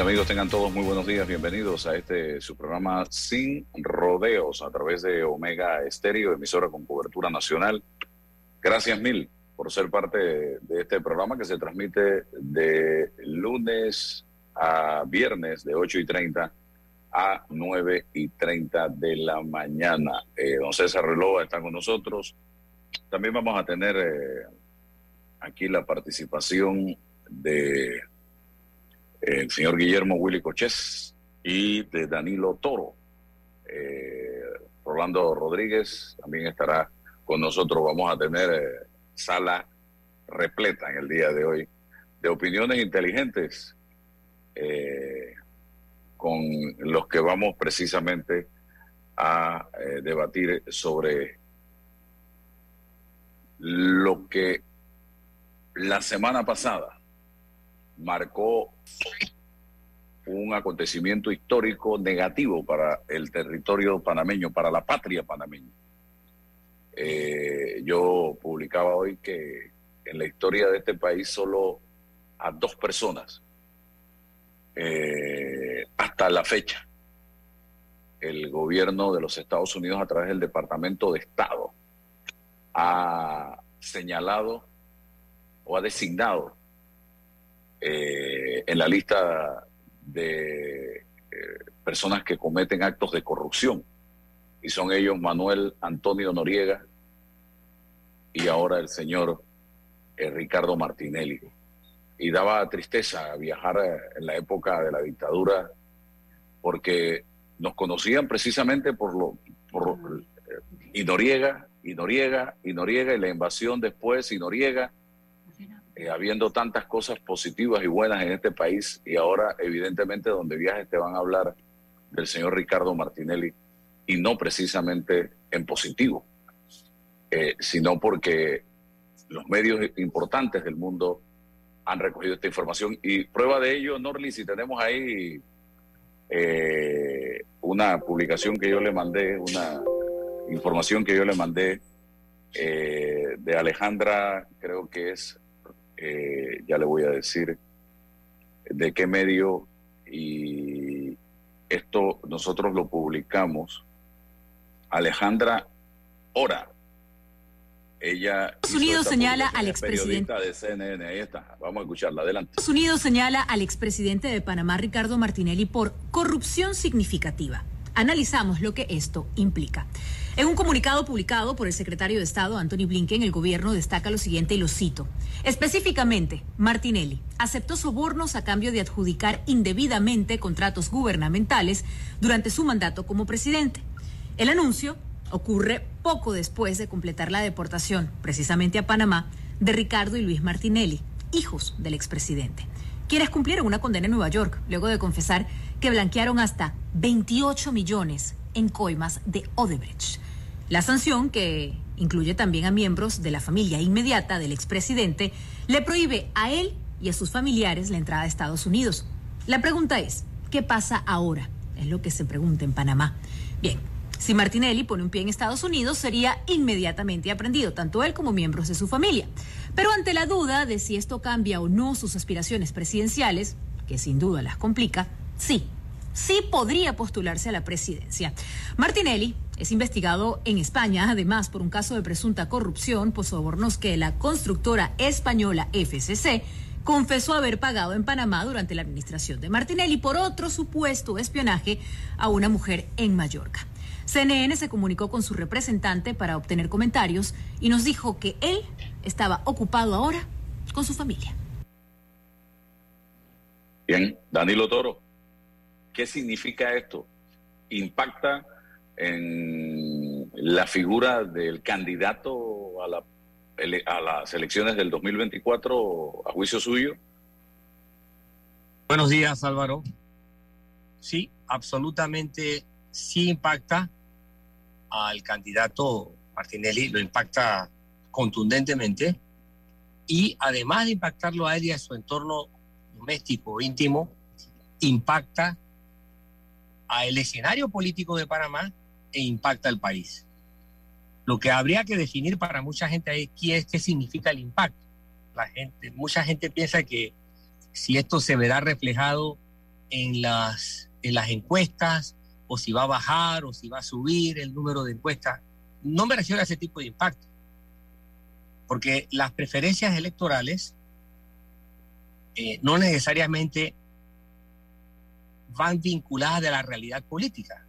Amigos? Tengan todos muy buenos días. Bienvenidos a este su programa Sin Rodeos a través de Omega Estéreo, emisora con cobertura nacional. Gracias mil por ser parte de este programa que se transmite de lunes a viernes de 8 y 30 a 9 y 30 de la mañana. Eh, don César Relova está con nosotros. También vamos a tener eh, aquí la participación de el señor Guillermo Willy Cochés y de Danilo Toro. Eh, Rolando Rodríguez también estará con nosotros. Vamos a tener eh, sala repleta en el día de hoy de opiniones inteligentes eh, con los que vamos precisamente a debatir sobre lo que la semana pasada marcó un acontecimiento histórico negativo para el territorio panameño, para la patria panameña. Eh, yo publicaba hoy que en la historia de este país solo a dos personas, eh, hasta la fecha, el gobierno de los Estados Unidos a través del Departamento de Estado ha señalado o ha designado eh, en la lista de eh, personas que cometen actos de corrupción. Y son ellos Manuel Antonio Noriega y ahora el señor eh, Ricardo Martinelli. Y daba tristeza viajar en la época de la dictadura porque nos conocían precisamente por lo por, y Noriega y Noriega y Noriega y la invasión después y Noriega eh, habiendo tantas cosas positivas y buenas en este país y ahora evidentemente donde viajes te van a hablar del señor Ricardo Martinelli y no precisamente en positivo, eh, sino porque los medios importantes del mundo han recogido esta información. Y prueba de ello, Norli, si tenemos ahí eh, una publicación que yo le mandé, una información que yo le mandé de Alejandra, creo que es eh, ya le voy a decir de qué medio y esto nosotros lo publicamos. Alejandra Ora. Ella Estados Unidos señala al expresidente de CNN. Ahí está. Vamos a escucharla. Adelante. Estados Unidos señala al expresidente de Panamá, Ricardo Martinelli, por corrupción significativa. Analizamos lo que esto implica. En un comunicado publicado por el secretario de Estado, Anthony Blinken, el gobierno destaca lo siguiente y lo cito. Específicamente, Martinelli aceptó sobornos a cambio de adjudicar indebidamente contratos gubernamentales durante su mandato como presidente. El anuncio ocurre poco después de completar la deportación, precisamente a Panamá, de Ricardo y Luis Martinelli, hijos del expresidente, quienes cumplieron una condena en Nueva York, luego de confesar que blanquearon hasta 28 millones en coimas de Odebrecht. La sanción, que incluye también a miembros de la familia inmediata del expresidente, le prohíbe a él y a sus familiares la entrada a Estados Unidos. La pregunta es, ¿qué pasa ahora? Es lo que se pregunta en Panamá. Bien, si Martinelli pone un pie en Estados Unidos, sería inmediatamente aprendido, tanto él como miembros de su familia. Pero ante la duda de si esto cambia o no sus aspiraciones presidenciales, que sin duda las complica, sí, sí podría postularse a la presidencia. Martinelli es investigado en España, además, por un caso de presunta corrupción por sobornos que la constructora española FCC confesó haber pagado en Panamá durante la administración de Martinelli por otro supuesto espionaje a una mujer en Mallorca. CNN se comunicó con su representante para obtener comentarios y nos dijo que él estaba ocupado ahora con su familia. Bien, Danilo Toro, ¿qué significa esto? ¿Impacta en la figura del candidato a, la, a las elecciones del 2024 a juicio suyo? Buenos días, Álvaro. Sí, absolutamente sí impacta al candidato Martinelli, lo impacta contundentemente y además de impactarlo a él y a su entorno doméstico íntimo, impacta al escenario político de Panamá e impacta al país. Lo que habría que definir para mucha gente es qué, qué significa el impacto. La gente, mucha gente piensa que si esto se verá reflejado en las, en las encuestas o si va a bajar o si va a subir el número de encuestas. No me refiero a ese tipo de impacto, porque las preferencias electorales eh, no necesariamente van vinculadas a la realidad política.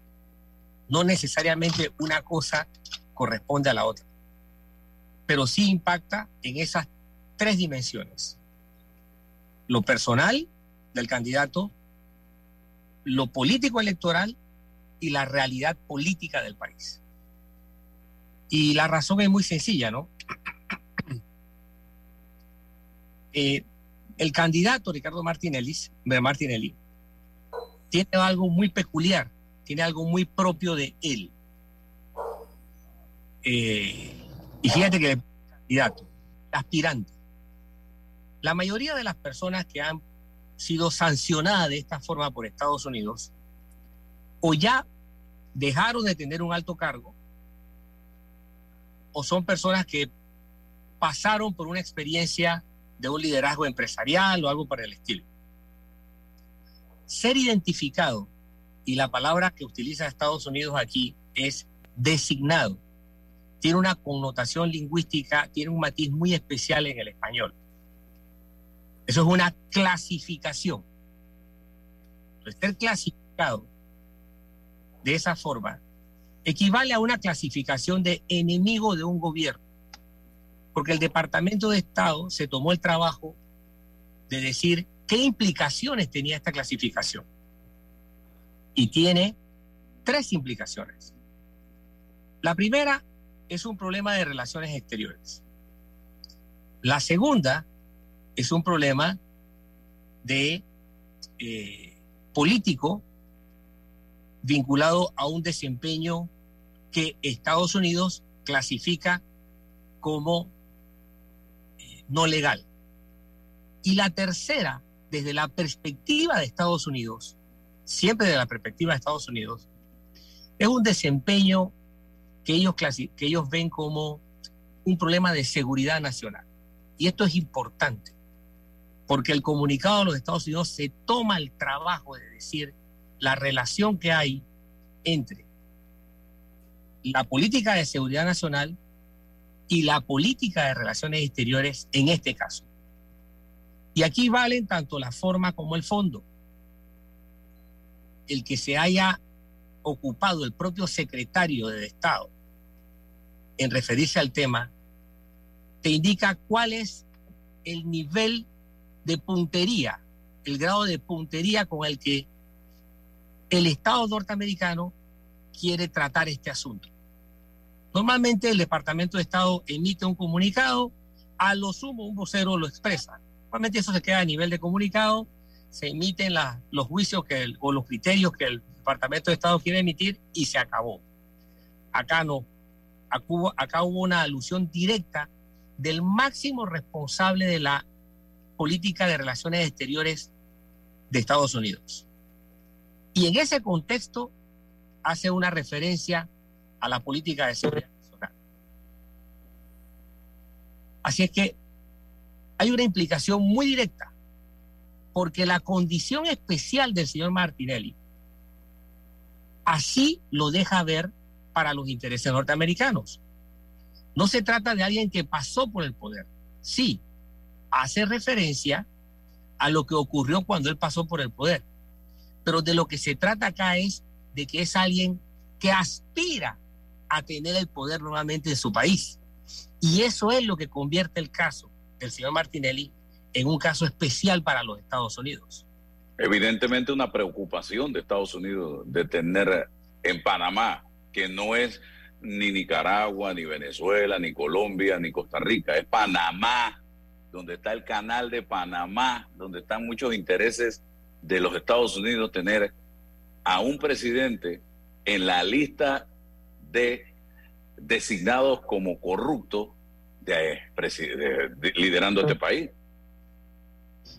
No necesariamente una cosa corresponde a la otra, pero sí impacta en esas tres dimensiones. Lo personal del candidato, lo político electoral y la realidad política del país. Y la razón es muy sencilla, ¿no? Eh, el candidato Ricardo Martinelli, Martinelli tiene algo muy peculiar, tiene algo muy propio de él. Eh, y fíjate que el candidato, aspirante, la mayoría de las personas que han sido sancionadas de esta forma por Estados Unidos o ya dejaron de tener un alto cargo o son personas que pasaron por una experiencia de un liderazgo empresarial o algo para el estilo. Ser identificado, y la palabra que utiliza Estados Unidos aquí es designado, tiene una connotación lingüística, tiene un matiz muy especial en el español. Eso es una clasificación. ser clasificado de esa forma equivale a una clasificación de enemigo de un gobierno, porque el Departamento de Estado se tomó el trabajo de decir qué implicaciones tenía esta clasificación. Y tiene tres implicaciones. La primera es un problema de relaciones exteriores. La segunda es un problema de eh, político vinculado a un desempeño que Estados Unidos clasifica como eh, no legal. Y la tercera, desde la perspectiva de Estados Unidos, siempre desde la perspectiva de Estados Unidos, es un desempeño que ellos, que ellos ven como un problema de seguridad nacional. Y esto es importante, porque el comunicado de los Estados Unidos se toma el trabajo de decir la relación que hay entre la política de seguridad nacional y la política de relaciones exteriores en este caso. Y aquí valen tanto la forma como el fondo. El que se haya ocupado el propio secretario de Estado en referirse al tema, te indica cuál es el nivel de puntería, el grado de puntería con el que el Estado norteamericano quiere tratar este asunto. Normalmente el Departamento de Estado emite un comunicado, a lo sumo un vocero lo expresa. Normalmente eso se queda a nivel de comunicado, se emiten los juicios o los criterios que el Departamento de Estado quiere emitir y se acabó. Acá no. acá hubo una alusión directa del máximo responsable de la política de relaciones exteriores de Estados Unidos. Y en ese contexto hace una referencia a la política de seguridad nacional. Así es que hay una implicación muy directa, porque la condición especial del señor Martinelli así lo deja ver para los intereses norteamericanos. No se trata de alguien que pasó por el poder. Sí, hace referencia a lo que ocurrió cuando él pasó por el poder. Pero de lo que se trata acá es de que es alguien que aspira a tener el poder nuevamente en su país. Y eso es lo que convierte el caso del señor Martinelli en un caso especial para los Estados Unidos. Evidentemente una preocupación de Estados Unidos de tener en Panamá, que no es ni Nicaragua, ni Venezuela, ni Colombia, ni Costa Rica, es Panamá, donde está el canal de Panamá, donde están muchos intereses de los Estados Unidos tener a un presidente en la lista de designados como corruptos de, liderando este país.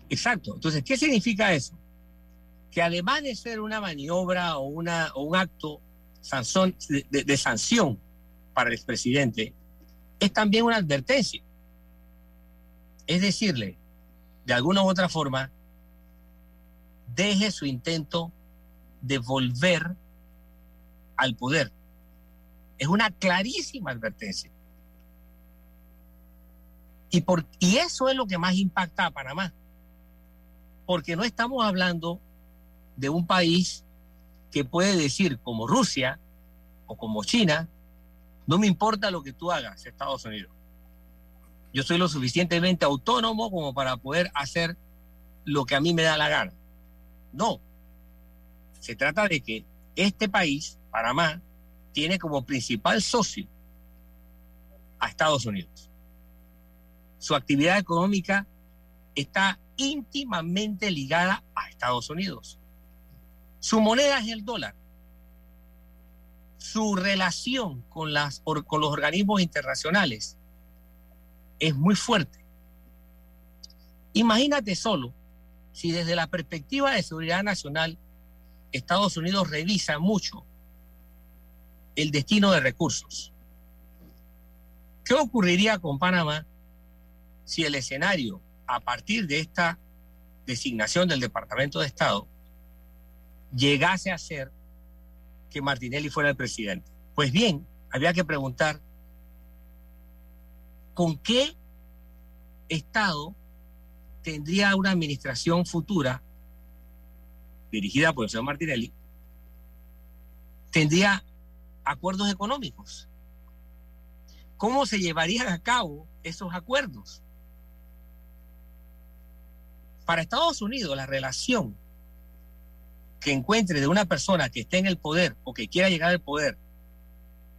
Exacto. Entonces, ¿qué significa eso? Que además de ser una maniobra o, una, o un acto de, de sanción para el expresidente, es también una advertencia. Es decirle, de alguna u otra forma, deje su intento de volver al poder. Es una clarísima advertencia. Y, por, eso es lo que más impacta a Panamá. Porque no estamos hablando de un país que puede decir como Rusia o como China, no me importa lo que tú hagas, Estados Unidos. Yo soy lo suficientemente autónomo como para poder hacer lo que a mí me da la gana. No. Se trata de que este país, Panamá, tiene como principal socio a Estados Unidos. Su actividad económica está íntimamente ligada a Estados Unidos. Su moneda es el dólar. Su relación con, las, con los organismos internacionales es muy fuerte. Imagínate solo si desde la perspectiva de seguridad nacional Estados Unidos revisa mucho el destino de recursos. ¿Qué ocurriría con Panamá si el escenario a partir de esta designación del Departamento de Estado llegase a ser que Martinelli fuera el presidente? Pues bien, había que preguntar con qué Estado tendría una administración futura dirigida por el señor Martinelli, tendría acuerdos económicos. ¿Cómo se llevarían a cabo esos acuerdos? Para Estados Unidos, la relación que encuentre de una persona que esté en el poder o que quiera llegar al poder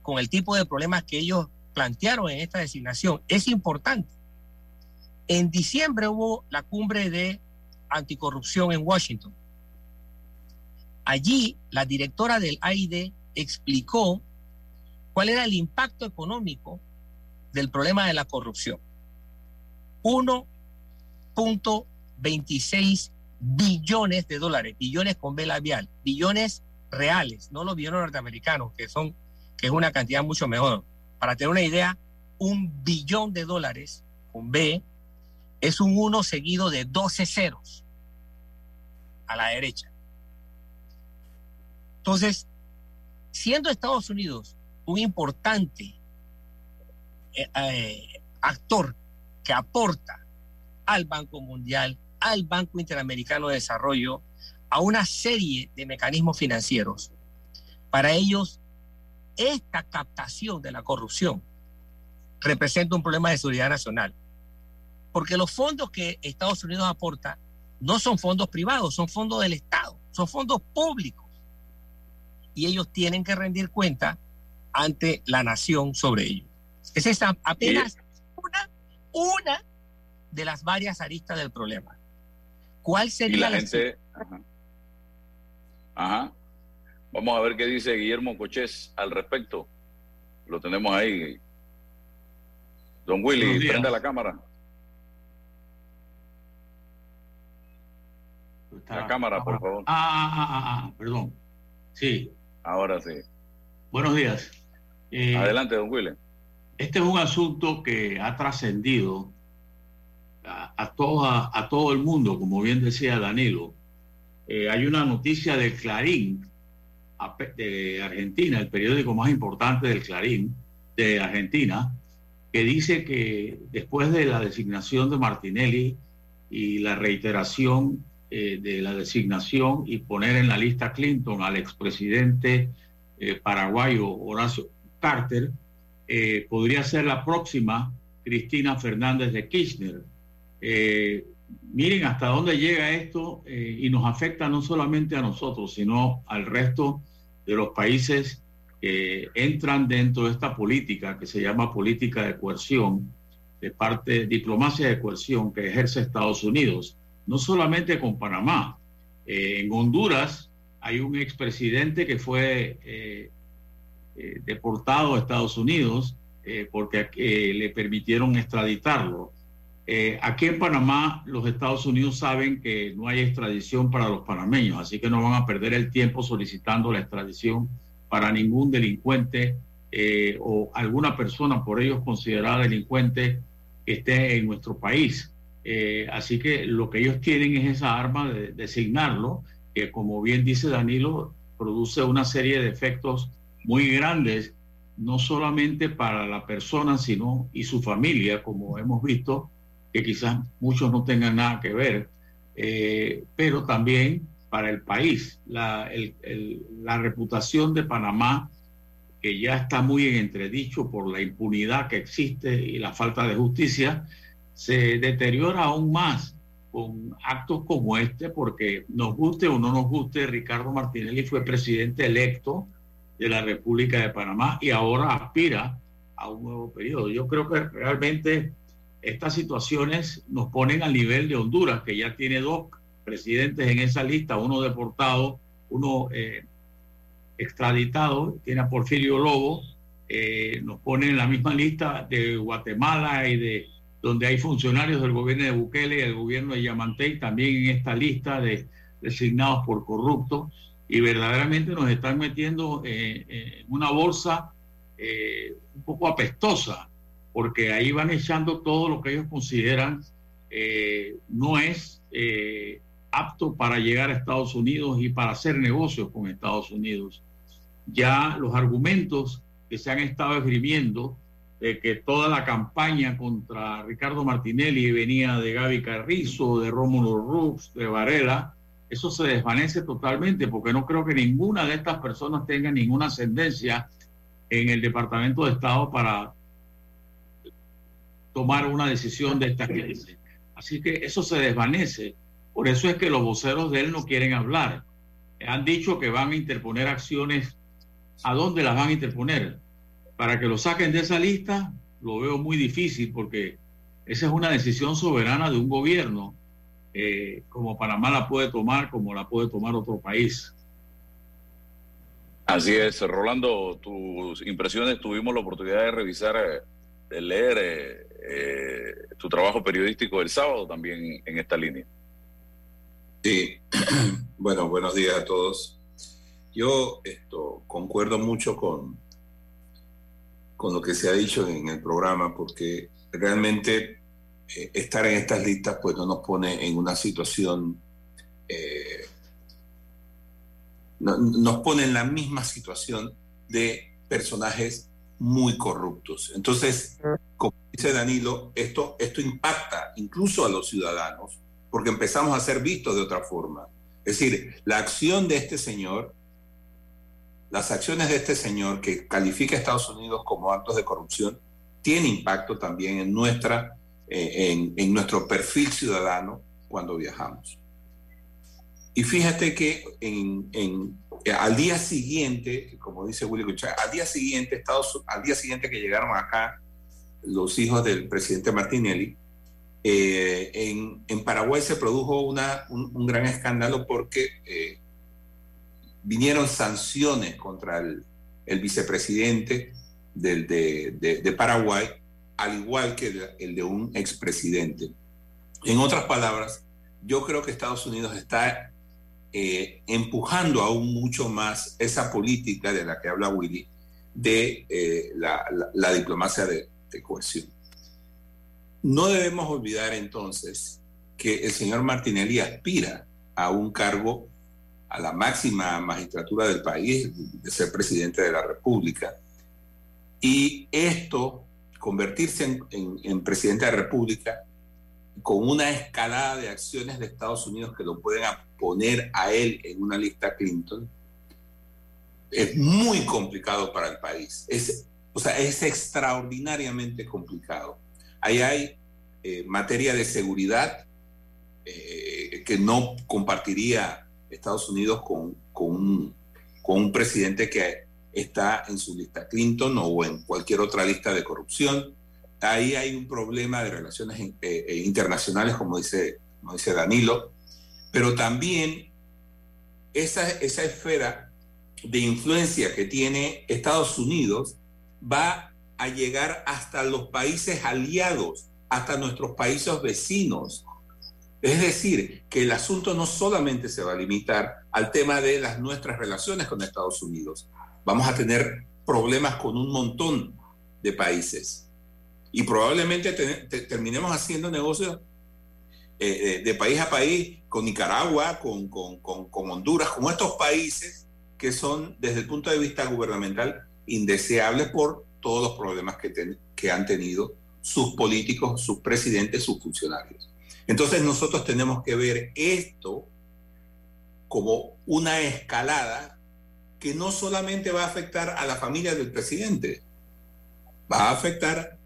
con el tipo de problemas que ellos plantearon en esta designación es importante. En diciembre hubo la cumbre de anticorrupción en Washington. Allí la directora del AID explicó cuál era el impacto económico del problema de la corrupción. 1.26 billones de dólares, billones con B labial, billones reales, no los billones norteamericanos, que son, que es una cantidad mucho mejor. Para tener una idea, un billón de dólares con B es un 1 seguido de 12 ceros a la derecha. Entonces, siendo Estados Unidos un importante eh, eh, actor que aporta al Banco Mundial, al Banco Interamericano de Desarrollo, a una serie de mecanismos financieros, para ellos esta captación de la corrupción representa un problema de seguridad nacional. Porque los fondos que Estados Unidos aporta no son fondos privados, son fondos del Estado, son fondos públicos y ellos tienen que rendir cuenta ante la nación sobre ello. Esa es apenas una, una de las varias aristas del problema. ¿Cuál sería la, gente? Ajá. Vamos a ver qué dice Guillermo Cochés al respecto. Lo tenemos ahí. Don Willy, prenda la cámara. la cámara, por favor. Ah, ah, ah, ah, ah, perdón. Sí. Ahora sí. Buenos días. Eh, Adelante, don Willy. Este es un asunto que ha trascendido a, a, todo el mundo, como bien decía Danilo. Eh, hay una noticia de Clarín, de Argentina, el periódico más importante del Clarín de Argentina, que dice que después de la designación de Martinelli y la reiteración eh, de la designación y poner en la lista Clinton al expresidente eh, paraguayo Horacio Carter, eh, podría ser la próxima Cristina Fernández de Kirchner. Miren hasta dónde llega esto y nos afecta no solamente a nosotros, sino al resto de los países que entran dentro de esta política que se llama política de coerción, de parte, diplomacia de coerción que ejerce Estados Unidos no solamente con Panamá. Eh, en Honduras hay un expresidente que fue eh, eh, deportado a Estados Unidos porque le permitieron extraditarlo. Aquí en Panamá los Estados Unidos saben que no hay extradición para los panameños, así que no van a perder el tiempo solicitando la extradición para ningún delincuente o alguna persona por ellos considerada delincuente que esté en nuestro país. Eh, así que lo que ellos tienen es esa arma de designarlo, que como bien dice Danilo, produce una serie de efectos muy grandes, no solamente para la persona, sino y su familia, como hemos visto, que quizás muchos no tengan nada que ver, eh, pero también para el país. La, la reputación de Panamá, que ya está muy en entredicho por la impunidad que existe y la falta de justicia, se deteriora aún más con actos como este, porque nos guste o no nos guste, Ricardo Martinelli fue presidente electo de la República de Panamá y ahora aspira a un nuevo periodo. Yo creo que realmente estas situaciones nos ponen al nivel de Honduras, que ya tiene dos presidentes en esa lista, uno deportado, uno eh, extraditado, tiene a Porfirio Lobo, eh, nos pone en la misma lista de Guatemala y de donde hay funcionarios del gobierno de Bukele y del gobierno de Yamantey también en esta lista de designados por corruptos y verdaderamente nos están metiendo eh, en una bolsa un poco apestosa porque ahí van echando todo lo que ellos consideran eh, no es apto para llegar a Estados Unidos y para hacer negocios con Estados Unidos. Ya los argumentos que se han estado esgrimiendo de que toda la campaña contra Ricardo Martinelli venía de Gaby Carrizo, de Rómulo Rux, de Varela, eso se desvanece totalmente porque no creo que ninguna de estas personas tenga ninguna ascendencia en el Departamento de Estado para tomar una decisión de esta clase. Así que eso se desvanece. Por eso es que los voceros de él no quieren hablar. Han dicho que van a interponer acciones. ¿A dónde las van a interponer? para que lo saquen de esa lista, lo veo muy difícil porque esa es una decisión soberana de un gobierno, eh, como Panamá la puede tomar, como la puede tomar otro país. Así es, Rolando, tus impresiones, tuvimos la oportunidad de revisar, eh, de leer eh, tu trabajo periodístico el sábado también en esta línea. Sí, bueno, buenos días a todos. Yo esto concuerdo mucho con, con lo que se ha dicho en el programa, porque realmente eh, estar en estas listas pues no nos pone en una situación, eh, nos pone en la misma situación de personajes muy corruptos. Entonces, como dice Danilo, esto, esto impacta incluso a los ciudadanos, porque empezamos a ser vistos de otra forma. Es decir, la acción de este señor las acciones de este señor que califica a Estados Unidos como actos de corrupción tiene impacto también en, nuestra, eh, en, nuestro perfil ciudadano cuando viajamos. Y fíjate que en, en, al día siguiente, como dice Willy Cuchara, al día siguiente, Estados, al día siguiente que llegaron acá los hijos del presidente Martinelli, eh, en, Paraguay se produjo una, un, gran escándalo porque eh, vinieron sanciones contra el, vicepresidente del, de, de, de, Paraguay, al igual que el, el de un expresidente. En otras palabras, yo creo que Estados Unidos está eh, empujando aún mucho más esa política de la que habla Willy, de eh, la, diplomacia de, de cohesión. No debemos olvidar entonces que el señor Martinelli aspira a un cargo a la máxima magistratura del país, de ser presidente de la República. Y esto, convertirse en, presidente de la República, con una escalada de acciones de Estados Unidos que lo pueden poner a él en una lista Clinton, es muy complicado para el país. Es, o sea, es extraordinariamente complicado. Ahí hay eh, materia de seguridad eh, que no compartiría Estados Unidos con, con, un, con, un, presidente que está en su lista Clinton o en cualquier otra lista de corrupción. Ahí hay un problema de relaciones eh, eh, internacionales, como dice, como dice Danilo, pero también esa, esa esfera de influencia que tiene Estados Unidos va a llegar hasta los países aliados, hasta nuestros países vecinos. Es decir, que el asunto no solamente se va a limitar al tema de las nuestras relaciones con Estados Unidos. Vamos a tener problemas con un montón de países. Y probablemente te, te, terminemos haciendo negocios eh, de país a país con Nicaragua, con, con, con, con, Honduras, con estos países que son, desde el punto de vista gubernamental, indeseables por todos los problemas que, ten, que han tenido sus políticos, sus presidentes, sus funcionarios. Entonces nosotros tenemos que ver esto como una escalada que no solamente va a afectar a la familia del presidente, va a afectar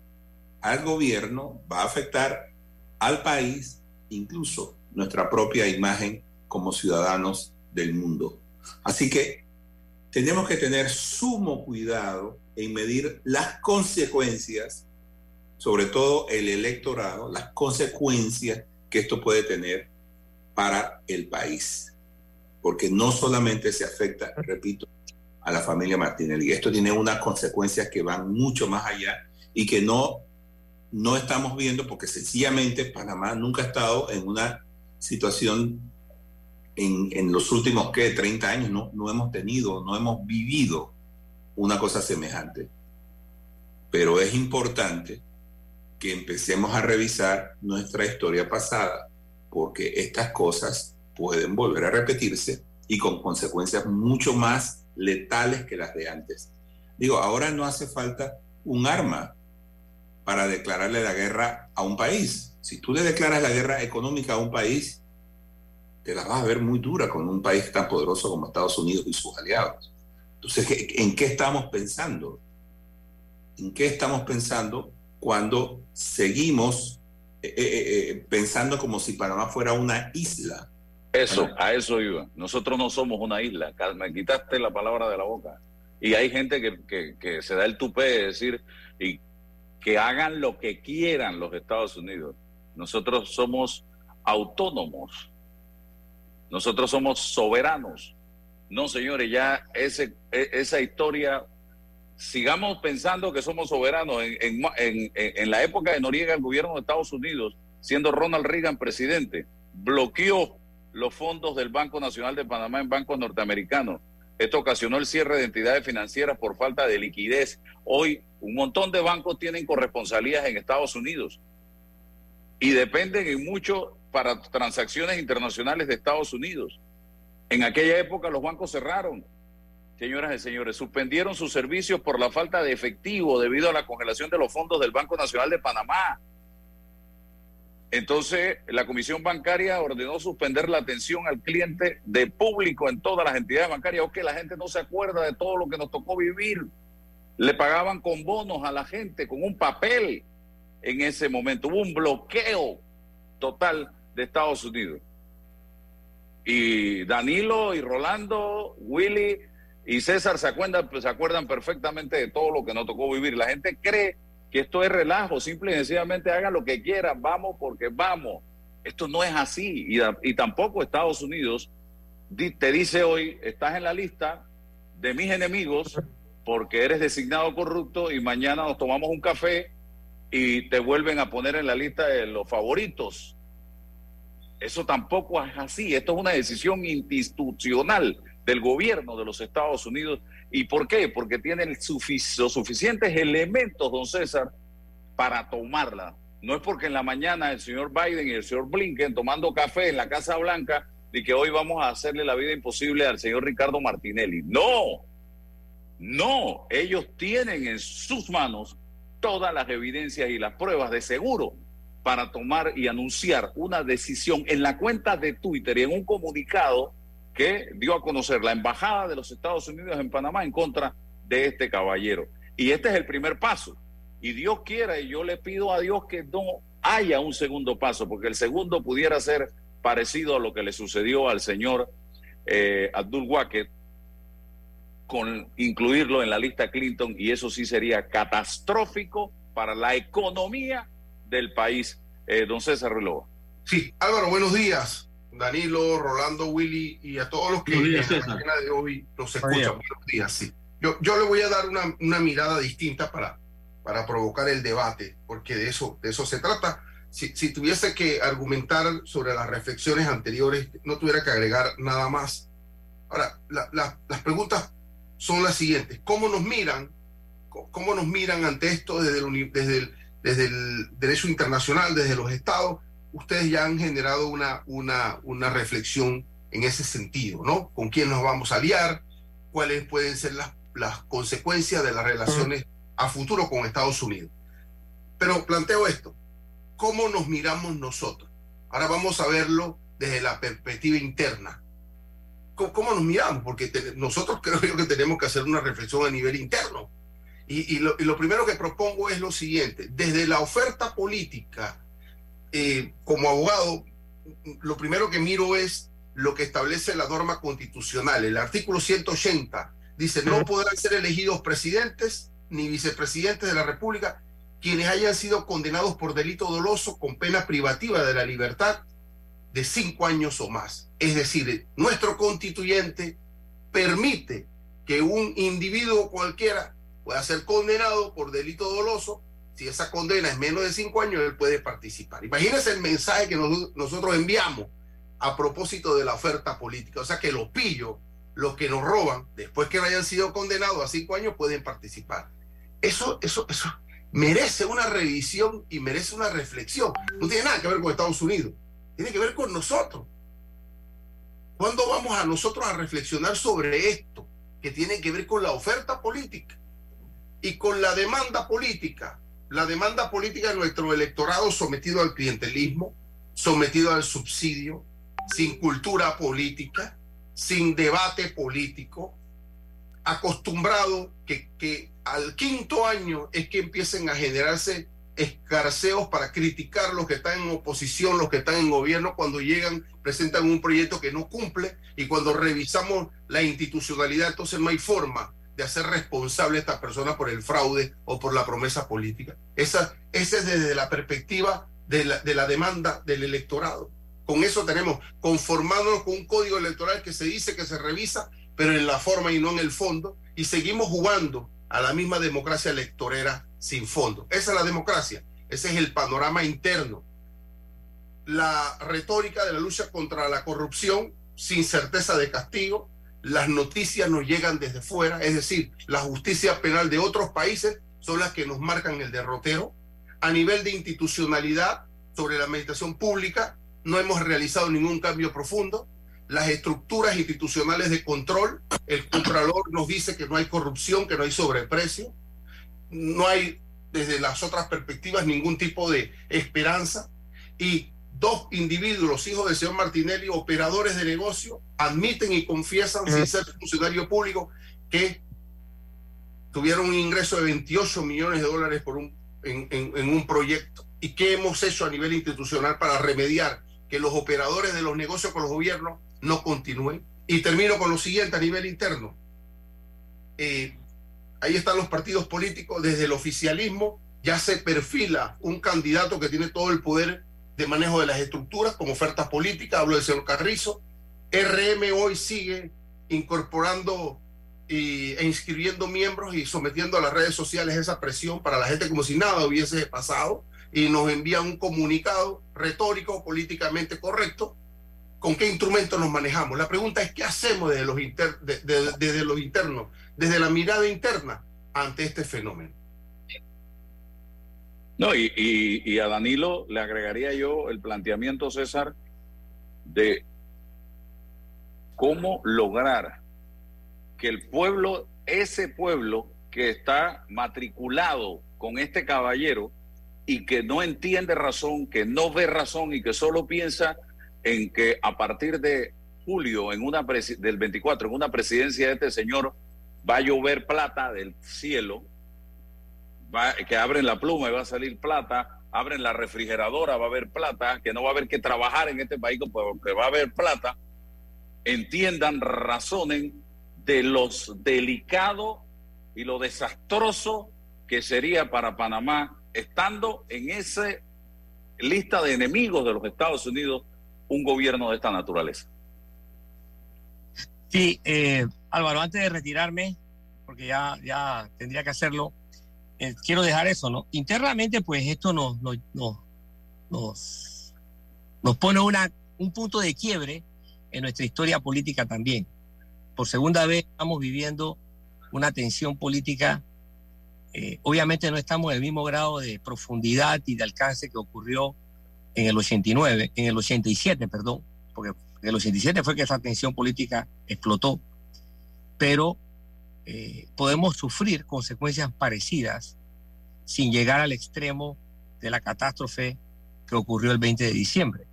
al gobierno, va a afectar al país, incluso nuestra propia imagen como ciudadanos del mundo. Así que tenemos que tener sumo cuidado en medir las consecuencias, sobre todo el electorado, las consecuencias que esto puede tener para el país. Porque no solamente se afecta, repito, a la familia Martinelli, esto tiene unas consecuencias que van mucho más allá y que no, no estamos viendo porque sencillamente Panamá nunca ha estado en una situación en, en los últimos, ¿qué? 30 años, no, no hemos tenido, no hemos vivido una cosa semejante. Pero es importante que empecemos a revisar nuestra historia pasada, porque estas cosas pueden volver a repetirse y con consecuencias mucho más letales que las de antes. Digo, ahora no hace falta un arma para declararle la guerra a un país. Si tú le declaras la guerra económica a un país, te la vas a ver muy dura con un país tan poderoso como Estados Unidos y sus aliados. Entonces, ¿en qué estamos pensando? ¿En qué estamos pensando cuando seguimos eh, eh, eh, pensando como si Panamá fuera una isla. Eso, a eso iba. Nosotros no somos una isla. Me quitaste la palabra de la boca. Y hay gente que, que, que se da el tupé de decir y que hagan lo que quieran los Estados Unidos. Nosotros somos autónomos. Nosotros somos soberanos. No, señores, ya ese, esa historia sigamos pensando que somos soberanos. En, en, en, en, la época de Noriega, el gobierno de Estados Unidos, siendo Ronald Reagan presidente, bloqueó los fondos del Banco Nacional de Panamá en bancos norteamericanos. Esto ocasionó el cierre de entidades financieras por falta de liquidez. Hoy un montón de bancos tienen corresponsalías en Estados Unidos y dependen en mucho para transacciones internacionales de Estados Unidos. En aquella época los bancos cerraron, señoras y señores, suspendieron sus servicios por la falta de efectivo debido a la congelación de los fondos del Banco Nacional de Panamá. Entonces, la Comisión Bancaria ordenó suspender la atención al cliente de público en todas las entidades bancarias. O la gente no se acuerda de todo lo que nos tocó vivir. Le pagaban con bonos a la gente, con un papel en ese momento. Hubo un bloqueo total de Estados Unidos. Y Danilo y Rolando, Willy y César se acuerdan, se acuerdan perfectamente de todo lo que nos tocó vivir. La gente cree que esto es relajo, simple y sencillamente hagan lo que quieran, vamos porque vamos. Esto no es así y, y tampoco Estados Unidos te dice hoy, estás en la lista de mis enemigos porque eres designado corrupto y mañana nos tomamos un café y te vuelven a poner en la lista de los favoritos. Eso tampoco es así. Esto es una decisión institucional del gobierno de los Estados Unidos. ¿Y por qué? Porque tienen los suficientes elementos, don César, para tomarla. No es porque en la mañana el señor Biden y el señor Blinken tomando café en la Casa Blanca y que hoy vamos a hacerle la vida imposible al señor Ricardo Martinelli. No, no, ellos tienen en sus manos todas las evidencias y las pruebas de seguro para tomar y anunciar una decisión en la cuenta de Twitter y en un comunicado que dio a conocer la Embajada de los Estados Unidos en Panamá en contra de este caballero. Y este es el primer paso. Y Dios quiera, y yo le pido a Dios que no haya un segundo paso, porque el segundo pudiera ser parecido a lo que le sucedió al señor eh, Abdul Waket, con incluirlo en la lista Clinton, y eso sí sería catastrófico para la economía del país. Eh, don César Relova. Sí, Álvaro, buenos días. Danilo, Rolando, Willy y a todos los que en la mañana de hoy nos escuchan. Buenos días, sí. Yo, yo le voy a dar una, una, mirada distinta para, para provocar el debate, porque de eso, de eso se trata. Si, si tuviese que argumentar sobre las reflexiones anteriores, no tuviera que agregar nada más. Ahora, la, la, las preguntas son las siguientes. ¿Cómo nos miran? ¿Cómo nos miran ante esto desde el, desde el, desde el derecho internacional, desde los estados? Ustedes ya han generado una, una, una reflexión en ese sentido, ¿no? ¿Con quién nos vamos a aliar? ¿Cuáles pueden ser las, las consecuencias de las relaciones a futuro con Estados Unidos? Pero planteo esto, ¿cómo nos miramos nosotros? Ahora vamos a verlo desde la perspectiva interna. ¿Cómo, nos miramos? Porque nosotros creo que tenemos que hacer una reflexión a nivel interno. Y, y, lo, y lo primero que propongo es lo siguiente, desde la oferta política eh, como abogado, lo primero que miro es lo que establece la norma constitucional. El artículo 180 dice, no podrán ser elegidos presidentes ni vicepresidentes de la República quienes hayan sido condenados por delito doloso con pena privativa de la libertad de cinco años o más. Es decir, nuestro constituyente permite que un individuo cualquiera pueda ser condenado por delito doloso si esa condena es menos de cinco años, él puede participar. Imagínense el mensaje que nosotros enviamos a propósito de la oferta política. O sea que los pillos, los que nos roban, después que hayan sido condenados a cinco años, pueden participar. Eso, eso, eso merece una revisión y merece una reflexión. No tiene nada que ver con Estados Unidos, tiene que ver con nosotros. ¿Cuándo vamos a nosotros a reflexionar sobre esto que tiene que ver con la oferta política y con la demanda política la demanda política de nuestro electorado sometido al clientelismo, sometido al subsidio, sin cultura política, sin debate político, acostumbrado que, que al quinto año es que empiecen a generarse escarceos para criticar los que están en oposición, los que están en gobierno, cuando llegan, presentan un proyecto que no cumple y cuando revisamos la institucionalidad, entonces no hay forma de hacer responsable a esta persona por el fraude o por la promesa política. Esa, esa es desde la perspectiva de la, de la demanda del electorado. Con eso tenemos conformándonos con un código electoral que se dice que se revisa, pero en la forma y no en el fondo, y seguimos jugando a la misma democracia electorera sin fondo. Esa es la democracia, ese es el panorama interno. La retórica de la lucha contra la corrupción sin certeza de castigo, las noticias nos llegan desde fuera, es decir, la justicia penal de otros países son las que nos marcan el derrotero. A nivel de institucionalidad sobre la administración pública, no hemos realizado ningún cambio profundo. Las estructuras institucionales de control, el Contralor nos dice que no hay corrupción, que no hay sobreprecio, no hay desde las otras perspectivas ningún tipo de esperanza y dos individuos, hijos del señor Martinelli, operadores de negocio, admiten y confiesan sin ser funcionario público que tuvieron un ingreso de 28 millones de dólares por un, en, en, un proyecto. ¿Y qué hemos hecho a nivel institucional para remediar que los operadores de los negocios con los gobiernos no continúen. Y termino con lo siguiente a nivel interno. Eh, ahí están los partidos políticos, desde el oficialismo ya se perfila un candidato que tiene todo el poder de manejo de las estructuras como ofertas políticas, hablo del señor Carrizo. RM hoy sigue incorporando e inscribiendo miembros y sometiendo a las redes sociales esa presión para la gente como si nada hubiese pasado y nos envía un comunicado retórico, políticamente correcto, con qué instrumentos nos manejamos. La pregunta es qué hacemos desde los, desde los internos, desde la mirada interna ante este fenómeno. No, y, y, a Danilo le agregaría yo el planteamiento, César, de cómo lograr que el pueblo, ese pueblo que está matriculado con este caballero y que no entiende razón, que no ve razón y que solo piensa en que a partir de julio, en una del 24, en una presidencia de este señor, va a llover plata del cielo, que abren la pluma y va a salir plata, abren la refrigeradora, va a haber plata, que no va a haber que trabajar en este país porque va a haber plata, entiendan, razonen de los delicado y lo desastroso que sería para Panamá estando en esa lista de enemigos de los Estados Unidos un gobierno de esta naturaleza. Sí, eh, Álvaro, antes de retirarme, porque ya, ya tendría que hacerlo, eh, quiero dejar eso, ¿no? Internamente, pues esto nos, nos, nos, nos pone una, un punto de quiebre en nuestra historia política también. Por segunda vez estamos viviendo una tensión política eh, obviamente no estamos en el mismo grado de profundidad y de alcance que ocurrió en el 89, en el 87, perdón, porque en el 87 fue que esa tensión política explotó, pero eh, podemos sufrir consecuencias parecidas sin llegar al extremo de la catástrofe que ocurrió el 20 de diciembre,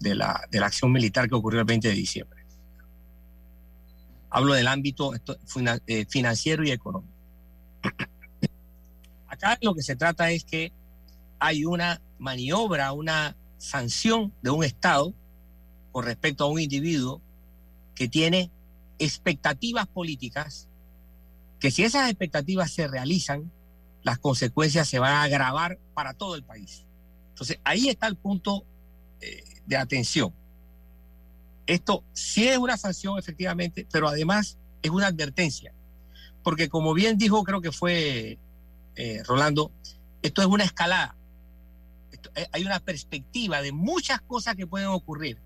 de la, de la acción militar que ocurrió el 20 de diciembre. Hablo del ámbito eh, financiero y económico. Acá lo que se trata es que hay una maniobra, una sanción de un Estado con respecto a un individuo que tiene expectativas políticas, que si esas expectativas se realizan, las consecuencias se van a agravar para todo el país. Entonces, ahí está el punto eh, de atención. Esto sí es una sanción, efectivamente, pero además es una advertencia porque como bien dijo, creo que fue eh, Rolando, esto es una escalada. Eh, hay una perspectiva de muchas cosas que pueden ocurrir.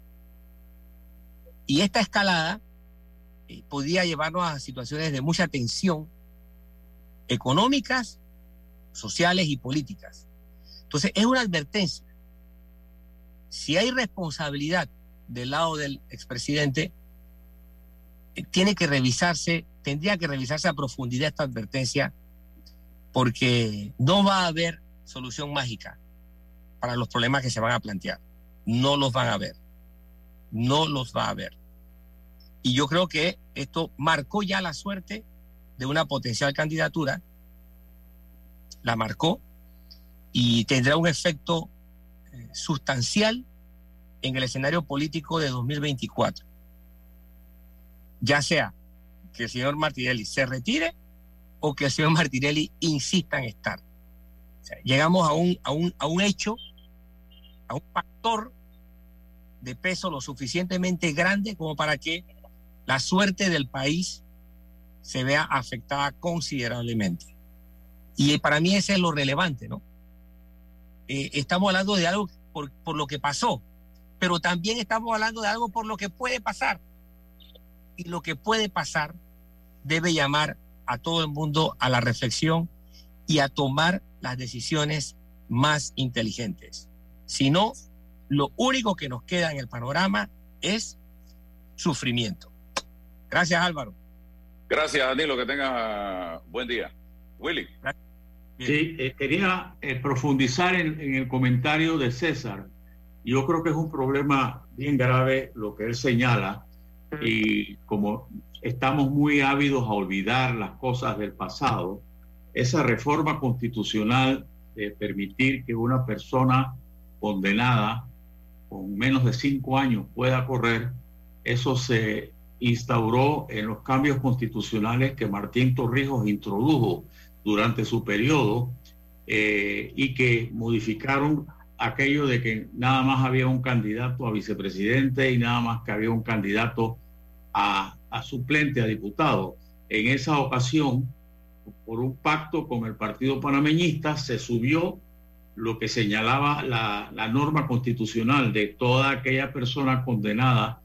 Y esta escalada eh, podría llevarnos a situaciones de mucha tensión económicas, sociales y políticas. Entonces, es una advertencia. Si hay responsabilidad del lado del expresidente, tiene que revisarse tendría que revisarse a profundidad esta advertencia porque no va a haber solución mágica para los problemas que se van a plantear. No los van a ver. No los va a haber. Y yo creo que esto marcó ya la suerte de una potencial candidatura. La marcó y tendrá un efecto eh, sustancial en el escenario político de 2024. Ya sea que el señor Martinelli se retire o que el señor Martinelli insista en estar. llegamos a un, a, un, a un hecho, a un factor de peso lo suficientemente grande como para que la suerte del país se vea afectada considerablemente. Y para mí ese es lo relevante, ¿no? Eh, estamos hablando de algo por, por lo que pasó, pero también estamos hablando de algo por lo que puede pasar y lo que puede pasar debe llamar a todo el mundo a la reflexión y a tomar las decisiones más inteligentes. Si no, lo único que nos queda en el panorama es sufrimiento. Gracias Álvaro. Gracias Danilo, que tenga buen día. Willy. Sí, eh, quería eh, profundizar en, en el comentario de César. Yo creo que es un problema bien grave lo que él señala y como estamos muy ávidos a olvidar las cosas del pasado, esa reforma constitucional de permitir que una persona condenada con menos de cinco años pueda correr, eso se instauró en los cambios constitucionales que Martín Torrijos introdujo durante su periodo eh, y que modificaron aquello de que nada más había un candidato a vicepresidente y nada más que había un candidato a, suplente, a diputado. En esa ocasión, por un pacto con el Partido Panameñista, se subió lo que señalaba la, la norma constitucional de toda aquella persona condenada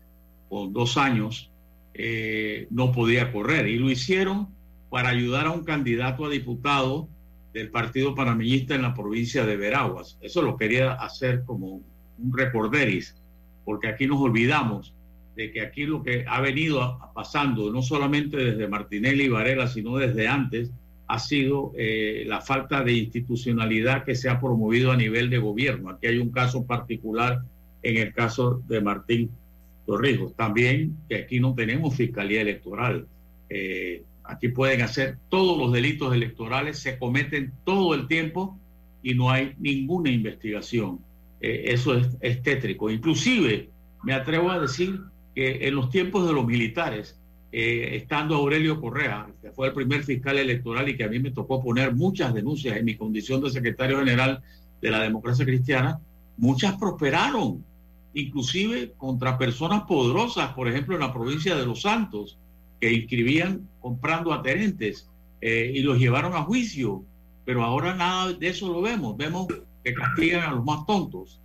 con dos años eh, no podía correr. Y lo hicieron para ayudar a un candidato a diputado del Partido Panameñista en la provincia de Veraguas. Eso lo quería hacer como un recorderis, porque aquí nos olvidamos de que aquí lo que ha venido pasando, no solamente desde Martinelli y Varela, sino desde antes, ha sido eh, la falta de institucionalidad que se ha promovido a nivel de gobierno. Aquí hay un caso particular en el caso de Martín Torrijos. También que aquí no tenemos fiscalía electoral. Eh, aquí pueden hacer todos los delitos electorales, se cometen todo el tiempo y no hay ninguna investigación. Eh, eso es, es tétrico. Inclusive me atrevo a decir que en los tiempos de los militares, eh, estando Aurelio Correa, que fue el primer fiscal electoral y que a mí me tocó poner muchas denuncias en mi condición de secretario general de la democracia cristiana, muchas prosperaron, inclusive contra personas poderosas, por ejemplo en la provincia de Los Santos, que inscribían comprando adherentes eh, y los llevaron a juicio, pero ahora nada de eso lo vemos, vemos que castigan a los más tontos.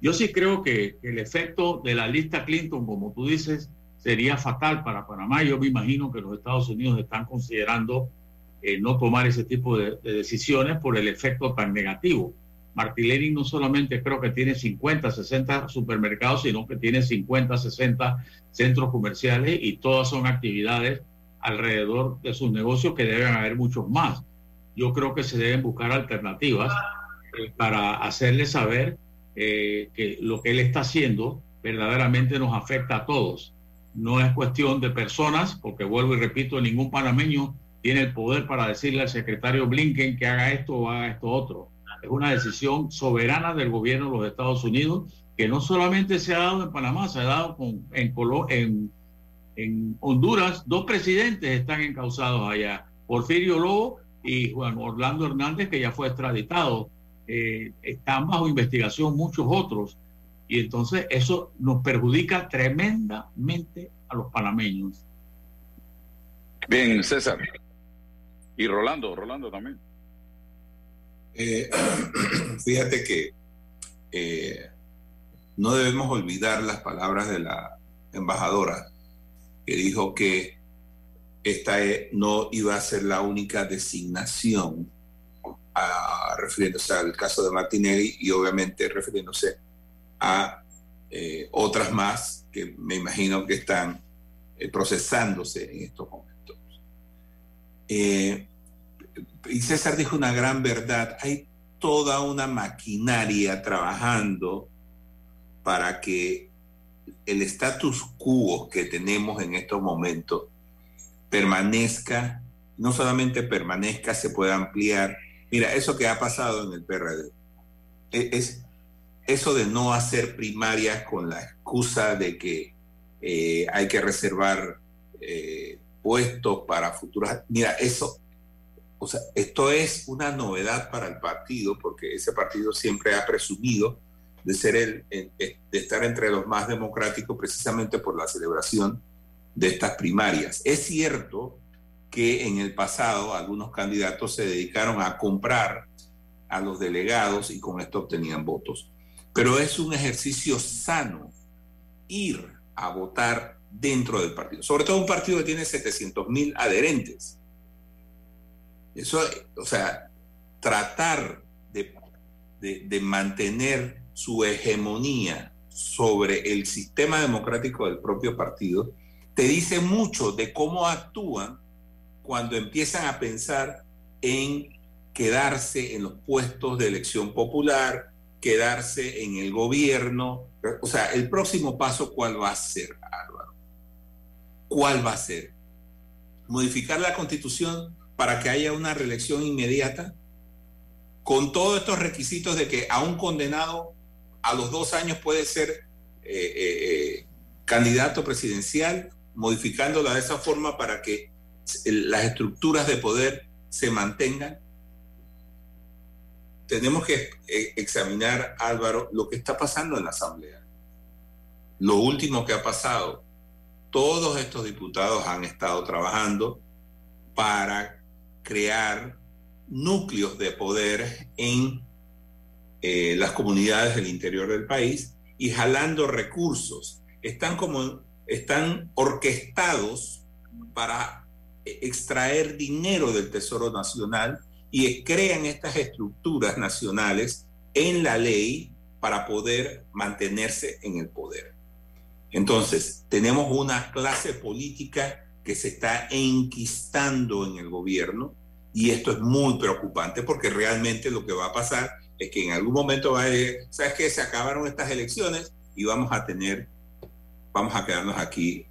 Yo sí creo que el efecto de la lista Clinton, como tú dices, sería fatal para Panamá. Yo me imagino que los Estados Unidos están considerando eh, no tomar ese tipo de, decisiones por el efecto tan negativo. Martinelli no solamente creo que tiene 50, 60 supermercados, sino que tiene 50, 60 centros comerciales y todas son actividades alrededor de sus negocios que deben haber muchos más. Yo creo que se deben buscar alternativas eh, para hacerle saber eh, que lo que él está haciendo verdaderamente nos afecta a todos no es cuestión de personas, porque vuelvo y repito, ningún panameño tiene el poder para decirle al secretario Blinken que haga esto o haga esto otro. Es una decisión soberana del gobierno de los Estados Unidos que no solamente se ha dado en Panamá, se ha dado en, en, en Honduras. Dos presidentes están encausados allá, Porfirio Lobo y Juan Orlando Hernández, que ya fue extraditado. Eh, están bajo investigación muchos otros. Y entonces eso nos perjudica tremendamente a los panameños. Bien, César. Y Rolando, Rolando también. Eh, fíjate que eh, no debemos olvidar las palabras de la embajadora que dijo que esta e, no iba a ser la única designación a, refiriéndose al caso de Martinelli y obviamente refiriéndose a eh, otras más que me imagino que están eh, procesándose en estos momentos. Eh, y César dijo una gran verdad, hay toda una maquinaria trabajando para que el status quo que tenemos en estos momentos permanezca, no solamente permanezca, se pueda ampliar. Mira, eso que ha pasado en el PRD e, es, eso de no hacer primarias con la excusa de que eh, hay que reservar eh, puestos para futuras. Mira, eso, esto es una novedad para el partido, porque ese partido siempre ha presumido de ser el, de estar entre los más democráticos precisamente por la celebración de estas primarias. Es cierto que en el pasado algunos candidatos se dedicaron a comprar a los delegados y con esto obtenían votos. Pero es un ejercicio sano ir a votar dentro del partido, sobre todo un partido que tiene 700 mil adherentes. Eso, o sea, tratar de, de, mantener su hegemonía sobre el sistema democrático del propio partido, te dice mucho de cómo actúan cuando empiezan a pensar en quedarse en los puestos de elección popular, quedarse en el gobierno. O sea, el próximo paso, ¿cuál va a ser, Álvaro? ¿Cuál va a ser? ¿Modificar la constitución para que haya una reelección inmediata? Con todos estos requisitos de que a un condenado a los dos años puede ser eh, eh, candidato presidencial, modificándola de esa forma para que las estructuras de poder se mantengan. Tenemos que examinar, Álvaro, lo que está pasando en la Asamblea. Lo último que ha pasado, todos estos diputados han estado trabajando para crear núcleos de poder en eh, las comunidades del interior del país y jalando recursos. Están como están orquestados para extraer dinero del Tesoro Nacional y crean estas estructuras nacionales en la ley para poder mantenerse en el poder. Entonces, tenemos una clase política que se está enquistando en el gobierno y esto es muy preocupante porque realmente lo que va a pasar es que en algún momento va a decir, ¿sabes qué? Se acabaron estas elecciones y vamos a tener, vamos a quedarnos aquí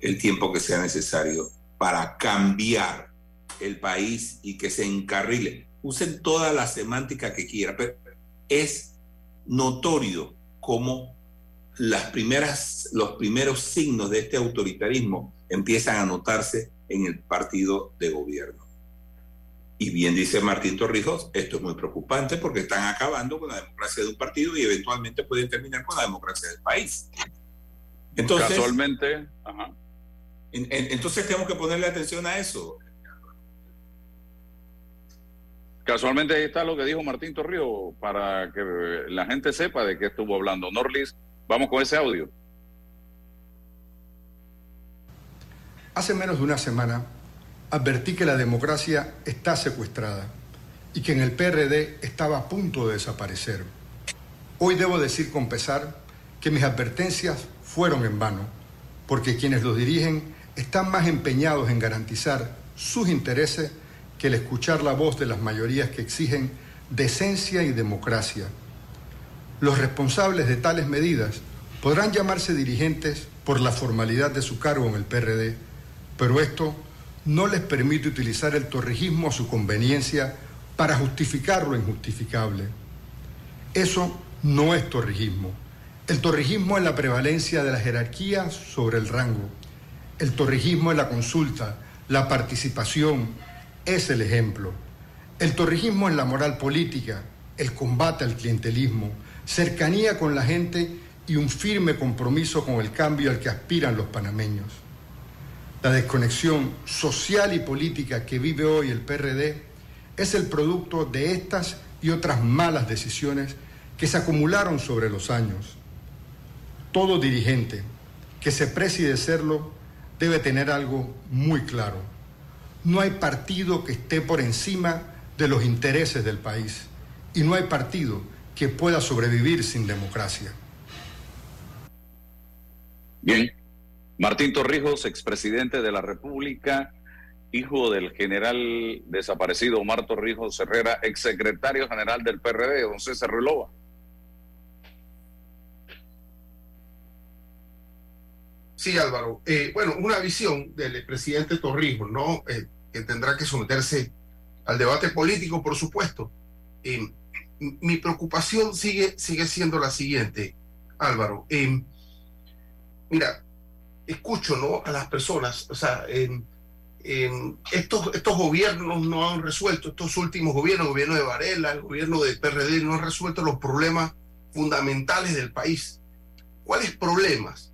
el tiempo que sea necesario para cambiar el país y que se encarrile. Usen toda la semántica que quieran, pero es notorio cómo las primeras, los primeros signos de este autoritarismo empiezan a notarse en el partido de gobierno. Y bien dice Martín Torrijos, esto es muy preocupante porque están acabando con la democracia de un partido y eventualmente pueden terminar con la democracia del país. Entonces, Casualmente, entonces tenemos que ponerle atención a eso. Casualmente ahí está lo que dijo Martín Torrijos para que la gente sepa de qué estuvo hablando. Norlis, vamos con ese audio. Hace menos de una semana advertí que la democracia está secuestrada y que en el PRD estaba a punto de desaparecer. Hoy debo decir con pesar que mis advertencias fueron en vano, porque quienes los dirigen están más empeñados en garantizar sus intereses que el escuchar la voz de las mayorías que exigen decencia y democracia. Los responsables de tales medidas podrán llamarse dirigentes por la formalidad de su cargo en el PRD, pero esto no les permite utilizar el torrijismo a su conveniencia para justificar lo injustificable. Eso no es torrijismo. El torrijismo es la prevalencia de la jerarquía sobre el rango. El torrijismo es la consulta, la participación, es el ejemplo. El torrijismo es la moral política, el combate al clientelismo, cercanía con la gente y un firme compromiso con el cambio al que aspiran los panameños. La desconexión social y política que vive hoy el PRD es el producto de estas y otras malas decisiones que se acumularon sobre los años. Todo dirigente que se precie de serlo debe tener algo muy claro. No hay partido que esté por encima de los intereses del país y no hay partido que pueda sobrevivir sin democracia. Bien, Martín Torrijos, expresidente de la República, hijo del general desaparecido Omar Torrijos Herrera, exsecretario general del PRD, don César Relova. Sí, Álvaro. Eh, bueno, una visión del presidente Torrijos, ¿no? Eh, que tendrá que someterse al debate político, por supuesto. Eh, mi preocupación sigue, sigue siendo la siguiente, Álvaro. mira, escucho ¿no? a las personas, o sea, estos, estos gobiernos no han resuelto, estos últimos gobiernos, el gobierno de Varela, el gobierno de PRD, no han resuelto los problemas fundamentales del país. ¿Cuáles problemas?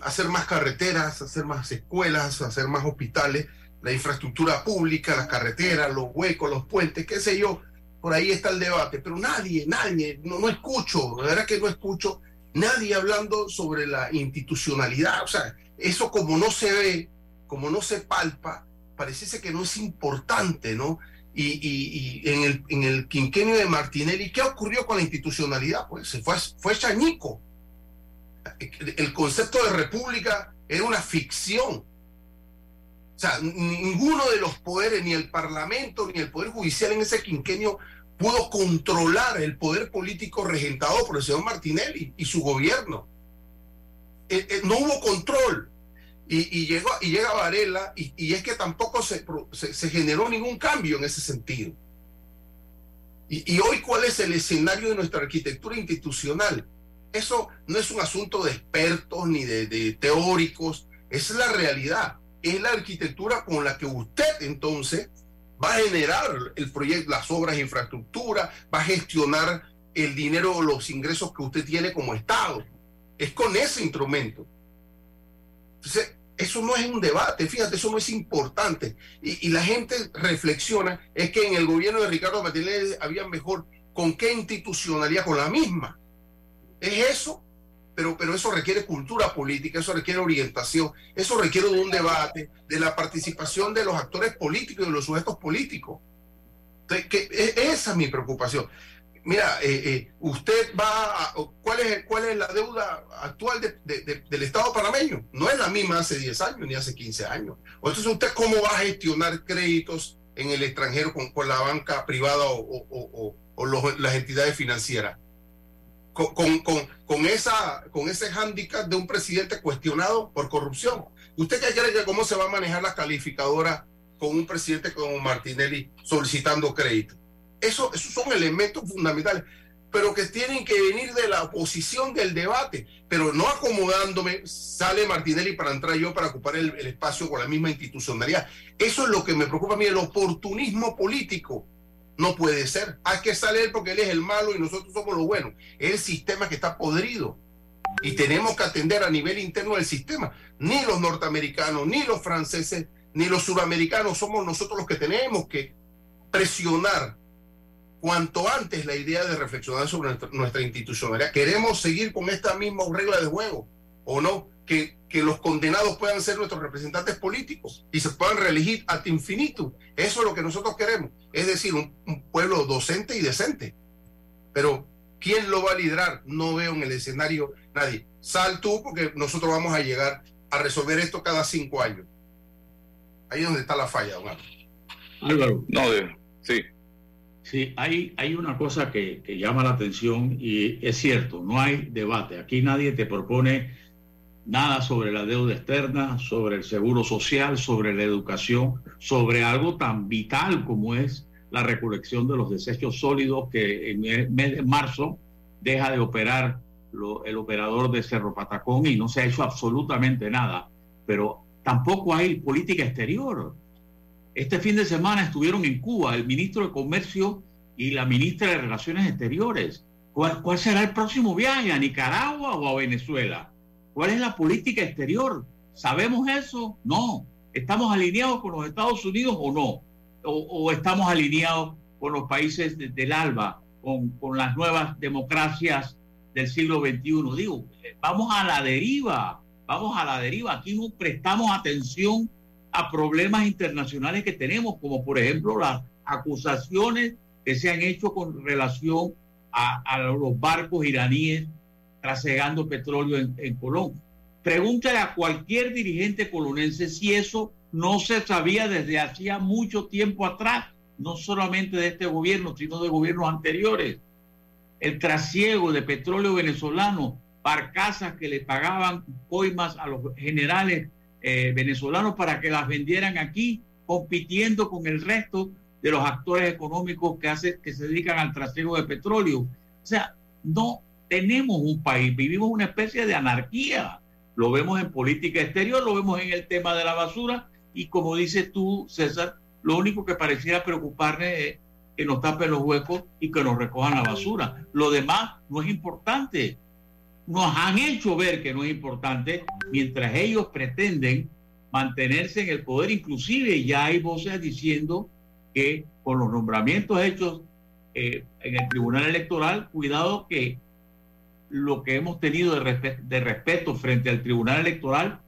Hacer más carreteras, hacer más escuelas, hacer más hospitales, la infraestructura pública, las carreteras, los huecos, los puentes, qué sé yo. Por ahí está el debate, pero nadie, nadie, no, no escucho, la verdad que no escucho nadie hablando sobre la institucionalidad. O sea, eso como no se ve, como no se palpa, parece que no es importante, ¿no? Y, en, el, en el quinquenio de Martinelli, ¿qué ocurrió con la institucionalidad? Pues se fue, fue chañico. El concepto de república era una ficción. O sea, ninguno de los poderes, ni el Parlamento, ni el Poder Judicial en ese quinquenio pudo controlar el poder político regentado por el señor Martinelli y su gobierno. Eh, eh, no hubo control. Y, llegó, y llega Varela, y, es que tampoco se, generó ningún cambio en ese sentido. Y, hoy, ¿cuál es el escenario de nuestra arquitectura institucional? Eso no es un asunto de expertos ni de teóricos, es la realidad. Es la arquitectura con la que usted entonces va a generar el proyecto, las obras infraestructura, va a gestionar el dinero o los ingresos que usted tiene como Estado. Es con ese instrumento. Entonces, eso no es un debate, fíjate, eso no es importante. Y, la gente reflexiona, es que en el gobierno de Ricardo Martínez había mejor, ¿con qué institucionalidad? Con la misma. Es eso, pero, pero eso requiere cultura política, eso requiere orientación, eso requiere de un debate, de la participación de los actores políticos y de los sujetos políticos. que, e, esa es mi preocupación mira, eh, eh, usted va a, ¿cuál es, ¿cuál es la deuda actual del Estado panameño? No es la misma hace 10 años ni hace 15 años. Entonces, ¿usted cómo va a gestionar créditos en el extranjero con, la banca privada o, las entidades financieras? Con, con, esa, con ese hándicap de un presidente cuestionado por corrupción. ¿Usted qué cree que cómo se va a manejar la calificadora con un presidente como Martinelli solicitando crédito? Eso, esos son elementos fundamentales, pero que tienen que venir de la oposición del debate, pero no acomodándome, sale Martinelli para entrar yo para ocupar el, espacio con la misma institucionalidad. Eso es lo que me preocupa a mí, el oportunismo político. No puede ser. Hay que salir porque él es el malo y nosotros somos los buenos. Es el sistema que está podrido. Y tenemos que atender a nivel interno del sistema. Ni los norteamericanos, ni los franceses, ni los suramericanos somos nosotros los que tenemos que presionar cuanto antes la idea de reflexionar sobre nuestra, institucionalidad. ¿Queremos seguir con esta misma regla de juego o no? Que, que los condenados puedan ser nuestros representantes políticos y se puedan reelegir ad infinitum. Eso es lo que nosotros queremos. Es decir, un, pueblo docente y decente. Pero, ¿quién lo va a liderar? No veo en el escenario nadie. Sal tú porque nosotros vamos a llegar a resolver esto cada cinco años. Ahí es donde está la falla, don Álvaro. No, sí. Sí, hay, hay una cosa que, llama la atención y es cierto, no hay debate. Aquí nadie te propone nada sobre la deuda externa, sobre el seguro social, sobre la educación, sobre algo tan vital como es la recolección de los desechos sólidos que en mes de marzo deja de operar el operador de Cerro Patacón y no se ha hecho absolutamente nada. Pero tampoco hay política exterior. Este fin de semana estuvieron en Cuba el ministro de Comercio y la ministra de Relaciones Exteriores. ¿Cuál, será el próximo viaje? ¿A Nicaragua o a Venezuela? ¿Cuál es la política exterior? ¿Sabemos eso? No. ¿Estamos alineados con los Estados Unidos o no? ¿O, estamos alineados con los países del ALBA, con, con las nuevas democracias del siglo XXI? Digo, vamos a la deriva, vamos a la deriva. Aquí no prestamos atención a problemas internacionales que tenemos, como por ejemplo las acusaciones que se han hecho con relación a, los barcos iraníes trasegando petróleo en, Colón. Pregúntale a cualquier dirigente colonense si eso no se sabía desde hacía mucho tiempo atrás, no solamente de este gobierno, sino de gobiernos anteriores. El trasiego de petróleo venezolano, barcazas que le pagaban coimas a los generales eh, venezolanos para que las vendieran aquí, compitiendo con el resto de los actores económicos que, hace, que se dedican al trasiego de petróleo. O sea, no tenemos un país, vivimos una especie de anarquía. Lo vemos en política exterior, lo vemos en el tema de la basura y como dices tú, César, lo único que pareciera preocuparme es que nos tapen los huecos y que nos recojan la basura. Lo demás no es importante nos han hecho ver que no es importante, mientras ellos pretenden mantenerse en el poder, inclusive ya hay voces diciendo que con los nombramientos hechos eh, en el Tribunal Electoral, cuidado que lo que hemos tenido de, respeto frente al Tribunal Electoral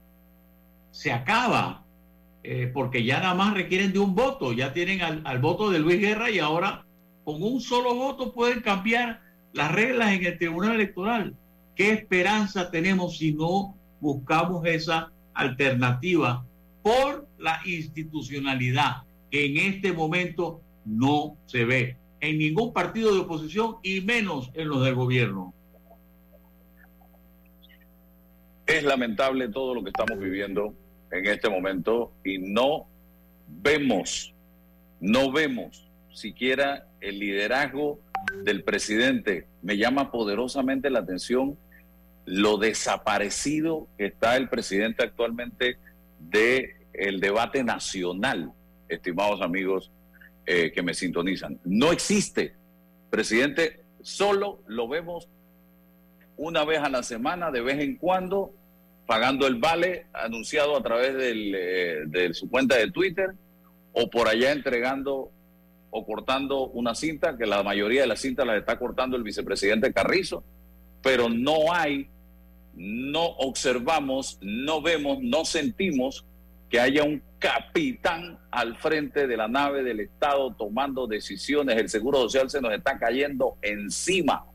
se acaba, eh, porque ya nada más requieren de un voto, ya tienen al, al voto de Luis Guerra y ahora con un solo voto pueden cambiar las reglas en el Tribunal Electoral. ¿Qué esperanza tenemos si no buscamos esa alternativa por la institucionalidad que en este momento no se ve en ningún partido de oposición y menos en los del gobierno? Es lamentable todo lo que estamos viviendo en este momento y no vemos, no vemos siquiera el liderazgo del presidente. Me llama poderosamente la atención lo desaparecido que está el presidente actualmente de debate nacional, estimados amigos eh, que me sintonizan. No existe, presidente, solo lo vemos una vez a la semana, de vez en cuando, pagando el vale anunciado a través eh, de su cuenta de Twitter o por allá entregando o cortando una cinta, que la mayoría de las cintas las está cortando el vicepresidente Carrizo, pero no hay, no observamos, no vemos, no sentimos que haya un capitán al frente de la nave del Estado tomando decisiones. El Seguro Social se nos está cayendo encima.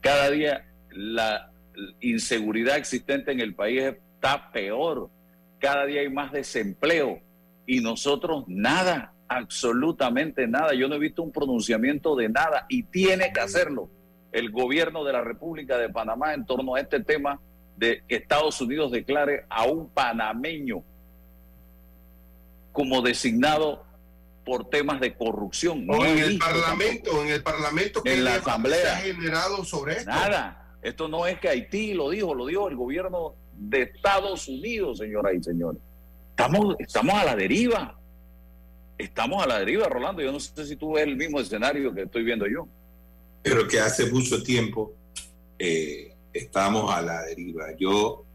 Cada día la inseguridad existente en el país está peor. Cada día hay más desempleo y nosotros nada, absolutamente nada. Yo no he visto un pronunciamiento de nada y tiene que hacerlo el gobierno de la República de Panamá en torno a este tema de que Estados Unidos declare a un panameño como designado por temas de corrupción. O en el Parlamento, en el Parlamento que en la Asamblea se ha generado sobre esto. Nada, esto no es que Haití lo dijo, lo dijo el gobierno de Estados Unidos, señoras y señores. Estamos, estamos a la deriva. Estamos a la deriva, Rolando. Yo no sé si tú ves el mismo escenario que estoy viendo yo. Pero que hace mucho tiempo eh, estamos a la deriva. Yo,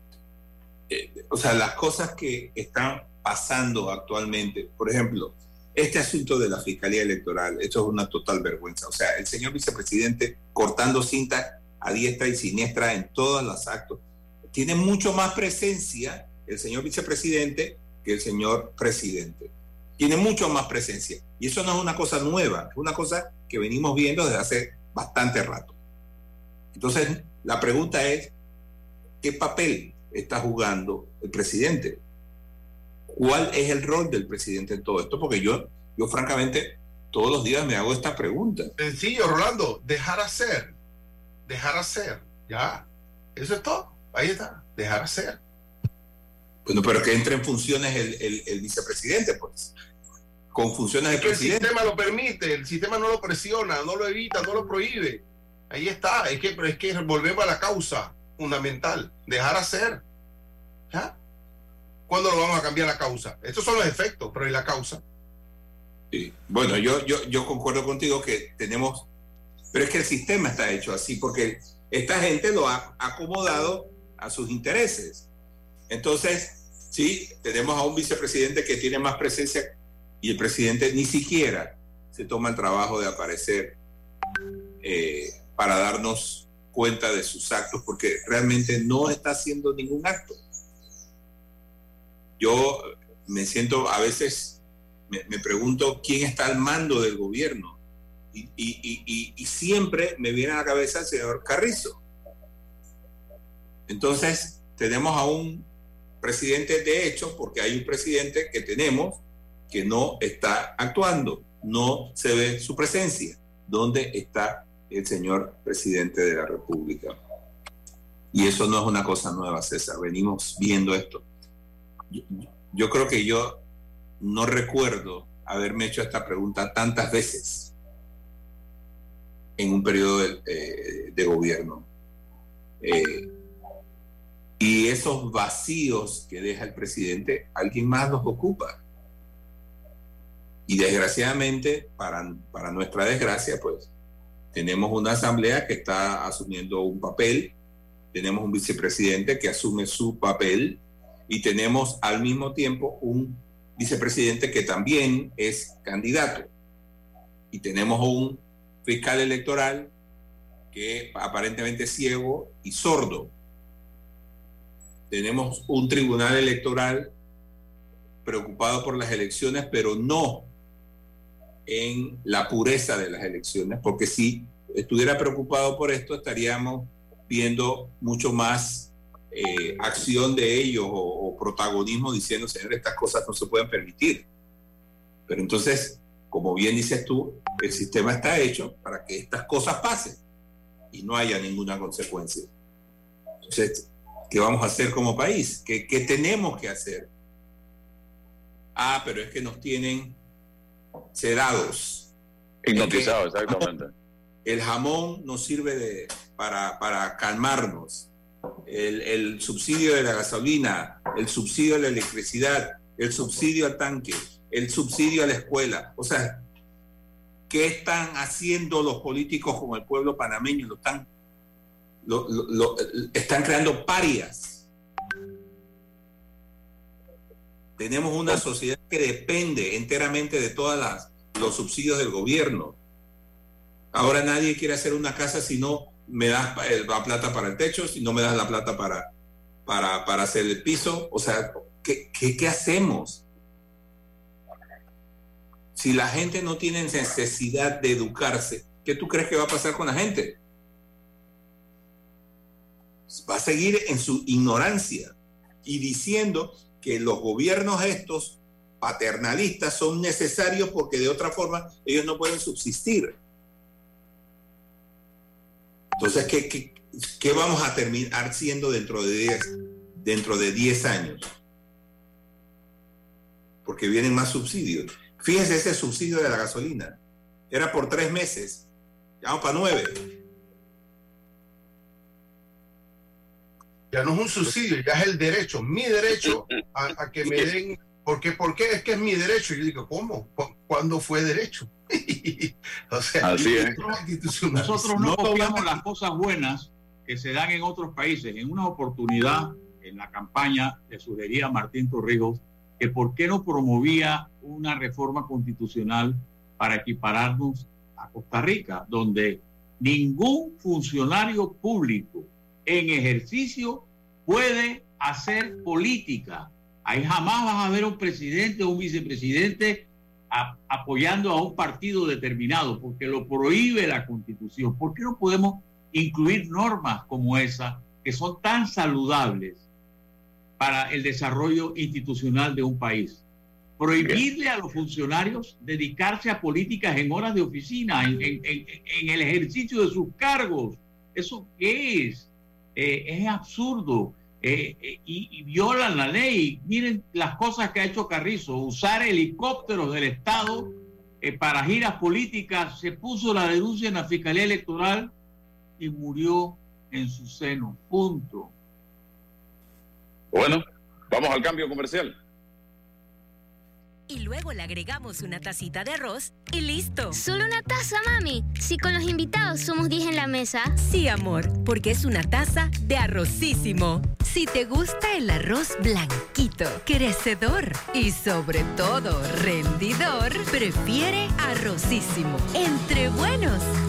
eh, o sea, las cosas que están pasando actualmente, por ejemplo, este asunto de la Fiscalía Electoral, esto es una total vergüenza. O sea, el señor vicepresidente cortando cinta a diestra y siniestra en todos los actos. Tiene mucho más presencia el señor vicepresidente que el señor presidente. Tiene mucho más presencia. Y eso no es una cosa nueva, es una cosa que venimos viendo desde hace bastante rato. Entonces, la pregunta es, ¿qué papel está jugando el presidente? ¿Cuál es el rol del presidente en todo esto? Porque yo, yo francamente, todos los días me hago esta pregunta. Sencillo, Rolando, dejar hacer, dejar hacer, ya, eso es todo, ahí está, dejar hacer. Bueno, pero que entre en funciones el, vicepresidente, pues. Con funciones de presidente. El sistema lo permite, el sistema no lo presiona, no lo evita, no lo prohíbe. Ahí está, es que, es que volvemos a la causa fundamental, dejar hacer. ¿Ya? ¿Cuándo lo vamos a cambiar la causa? Estos son los efectos, pero ¿y la causa? Sí. Bueno, yo, yo, yo concuerdo contigo que tenemos, pero es que el sistema está hecho así, porque esta gente lo ha acomodado a sus intereses. Entonces, Sí, tenemos a un vicepresidente que tiene más presencia y el presidente ni siquiera se toma el trabajo de aparecer eh, para darnos cuenta de sus actos, porque realmente no está haciendo ningún acto. Yo me siento, a veces me, pregunto quién está al mando del gobierno y, siempre me viene a la cabeza el señor Carrizo. Entonces, tenemos a un presidente de hecho, porque hay un presidente que tenemos que no está actuando, no se ve su presencia. ¿Dónde está el señor presidente de la República? Y eso no es una cosa nueva, César, venimos viendo esto. Yo, creo que yo no recuerdo haberme hecho esta pregunta tantas veces en un periodo de, eh, gobierno. Eh, y esos vacíos que deja el presidente, alguien más los ocupa. Y desgraciadamente, para, para nuestra desgracia, pues tenemos una asamblea que está asumiendo un papel, tenemos un vicepresidente que asume su papel y tenemos al mismo tiempo un vicepresidente que también es candidato. Y tenemos un fiscal electoral que aparentemente es ciego y sordo tenemos un tribunal electoral preocupado por las elecciones, pero no en la pureza de las elecciones, porque si estuviera preocupado por esto, estaríamos viendo mucho más eh, acción de ellos o, o, protagonismo diciendo, señor, estas cosas no se pueden permitir. Pero entonces, como bien dices tú, el sistema está hecho para que estas cosas pasen y no haya ninguna consecuencia. Entonces, ¿Qué vamos a hacer como país? ¿Qué, tenemos que hacer? Ah, pero es que nos tienen sedados. Hipnotizado, exactamente. El jamón nos sirve de, para, para calmarnos. El, el subsidio de la gasolina, el subsidio de la electricidad, el subsidio al tanque, el subsidio a la escuela. O sea, ¿qué están haciendo los políticos con el pueblo panameño? Lo están, lo, están creando parias. Tenemos una sociedad que depende enteramente de todos los subsidios del gobierno. Ahora nadie quiere hacer una casa si no me das la plata para el techo, si no me das la plata para, para, para hacer el piso. O sea, ¿qué, qué, qué hacemos? Si la gente no tiene necesidad de educarse, ¿qué tú crees que va a pasar con la gente? Va a seguir en su ignorancia y diciendo que los gobiernos estos paternalistas son necesarios porque de otra forma ellos no pueden subsistir. Entonces, ¿qué, qué, vamos a terminar siendo dentro de 10 dentro de 10 años? Porque vienen más subsidios. Fíjense ese subsidio de la gasolina. Era por tres meses. Ya vamos para nueve. Ya no es un subsidio, ya es el derecho, mi derecho a, que me den. Porque, qué es que es mi derecho. Yo digo, ¿cómo? ¿Cuándo fue derecho? o sea, Nosotros no copiamos las cosas buenas que se dan en otros países. En una oportunidad, en la campaña, le sugería a Martín Torrijos que por qué no promovía una reforma constitucional para equipararnos a Costa Rica, donde ningún funcionario público en ejercicio puede hacer política. Ahí jamás vas a ver un presidente o un vicepresidente apoyando a un partido determinado, porque lo prohíbe la constitución. ¿Por qué no podemos incluir normas como esa, que son tan saludables para el desarrollo institucional de un país. Prohibirle a los funcionarios dedicarse a políticas en horas de oficina, en, el ejercicio de sus cargos. ¿Eso qué es? Eh, es absurdo eh, eh, y, y, violan la ley. Miren las cosas que ha hecho Carrizo, usar helicópteros del Estado para giras políticas, se puso la denuncia en la Fiscalía Electoral y murió en su seno. Punto. Bueno, vamos al cambio comercial. Y luego le agregamos una tacita de arroz y listo. ¿Solo una taza, mami? Si con los invitados somos 10 en la mesa. Sí, amor, porque es una taza de arrocísimo. Si te gusta el arroz blanquito, crecedor y sobre todo rendidor, prefiere arrocísimo. Entre buenos,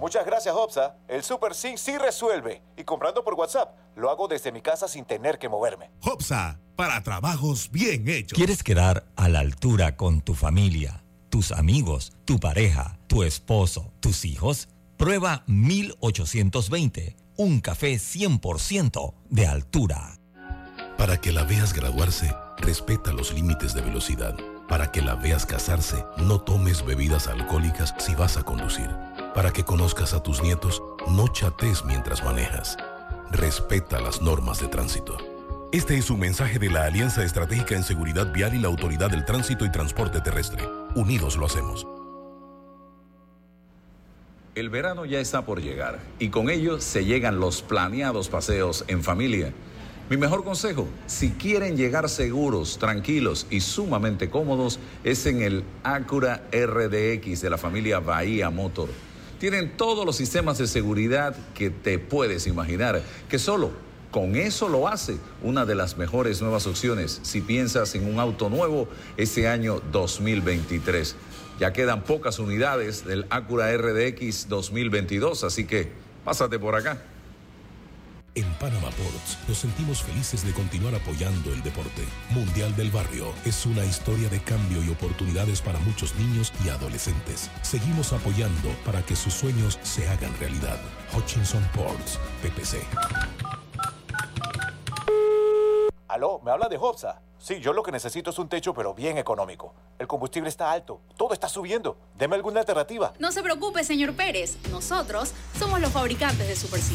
Muchas gracias, Hopsa. El Super C sí resuelve. Y comprando por WhatsApp, lo hago desde mi casa sin tener que moverme. Hopsa, para trabajos bien hechos. ¿Quieres quedar a la altura con tu familia? tus amigos, tu pareja, tu esposo, tus hijos? Prueba 1820, un café 100% de altura. Para que la veas graduarse, respeta los límites de velocidad. Para que la veas casarse, no tomes bebidas alcohólicas si vas a conducir. Para que conozcas a tus nietos, no chates mientras manejas. Respeta las normas de tránsito. Este es un mensaje de la Alianza Estratégica en Seguridad Vial y la Autoridad del Tránsito y Transporte Terrestre. Unidos lo hacemos. El verano ya está por llegar y con ello se llegan los planeados paseos en familia. Mi mejor consejo, si quieren llegar seguros, tranquilos y sumamente cómodos, es en el Acura RDX de la familia Bahía Motor. Tienen todos los sistemas de seguridad que te puedes imaginar, que solo Con eso lo hace una de las mejores nuevas opciones si piensas en un auto nuevo este año 2023. Ya quedan pocas unidades del Acura RDX 2022, así que pásate por acá. En Panama Ports nos sentimos felices de continuar apoyando el deporte. Mundial del Barrio es una historia de cambio y oportunidades para muchos niños y adolescentes. Seguimos apoyando para que sus sueños se hagan realidad. Hutchinson Ports, PPC. Aló, ¿me habla de Hobsa? Sí, yo lo que necesito es un techo, pero bien económico. El combustible está alto, todo está subiendo. Deme alguna alternativa. No se preocupe, señor Pérez. Nosotros somos los fabricantes de Super C.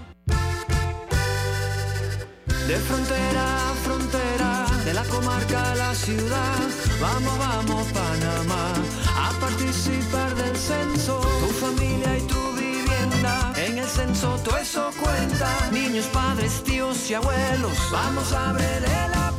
De frontera a frontera, de la comarca a la ciudad, vamos, vamos Panamá, a participar del censo, tu familia y tu vivienda, en el censo todo eso cuenta, niños, padres, tíos y abuelos, vamos a abrirle la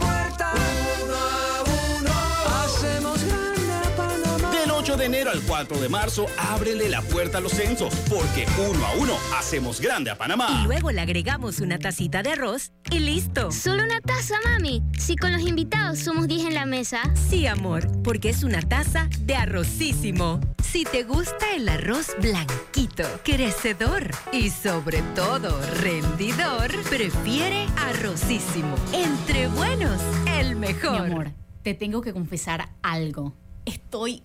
8 de enero al 4 de marzo, ábrele la puerta a los censos, porque uno a uno hacemos grande a Panamá. Y luego le agregamos una tacita de arroz y listo. Solo una taza, mami. Si con los invitados somos 10 en la mesa. Sí, amor, porque es una taza de arrocísimo. Si te gusta el arroz blanquito, crecedor y sobre todo rendidor, prefiere arrocísimo. Entre buenos, el mejor. Mi amor, te tengo que confesar algo. Estoy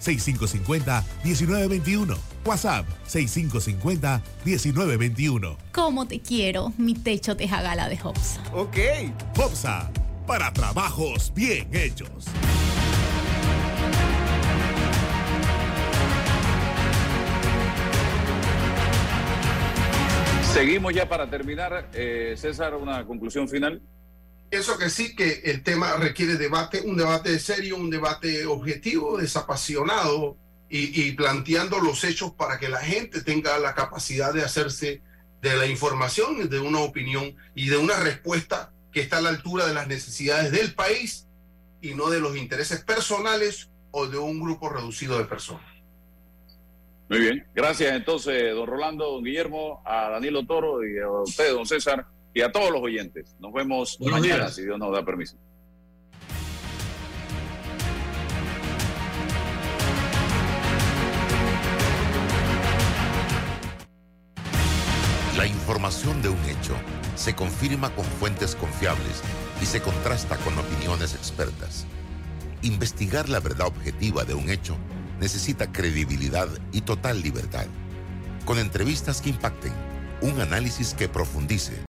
6550-1921. WhatsApp 6550-1921. ¿Cómo te quiero, mi techo de jagala de Hopsa? Ok. Hopsa, para trabajos bien hechos. Seguimos ya para terminar. Eh, César, una conclusión final. Pienso que sí, que el tema requiere debate, un debate serio, un debate objetivo, desapasionado y, y, planteando los hechos para que la gente tenga la capacidad de hacerse de la información, de una opinión y de una respuesta que está a la altura de las necesidades del país y no de los intereses personales o de un grupo reducido de personas. Muy bien, gracias entonces, don Rolando, don Guillermo, a Danilo Toro y a usted, don César, y a todos los oyentes. Nos vemos Buenos mañana, días. si Dios nos da permiso. La información de un hecho se confirma con fuentes confiables y se contrasta con opiniones expertas. Investigar la verdad objetiva de un hecho necesita credibilidad y total libertad. Con entrevistas que impacten, un análisis que profundice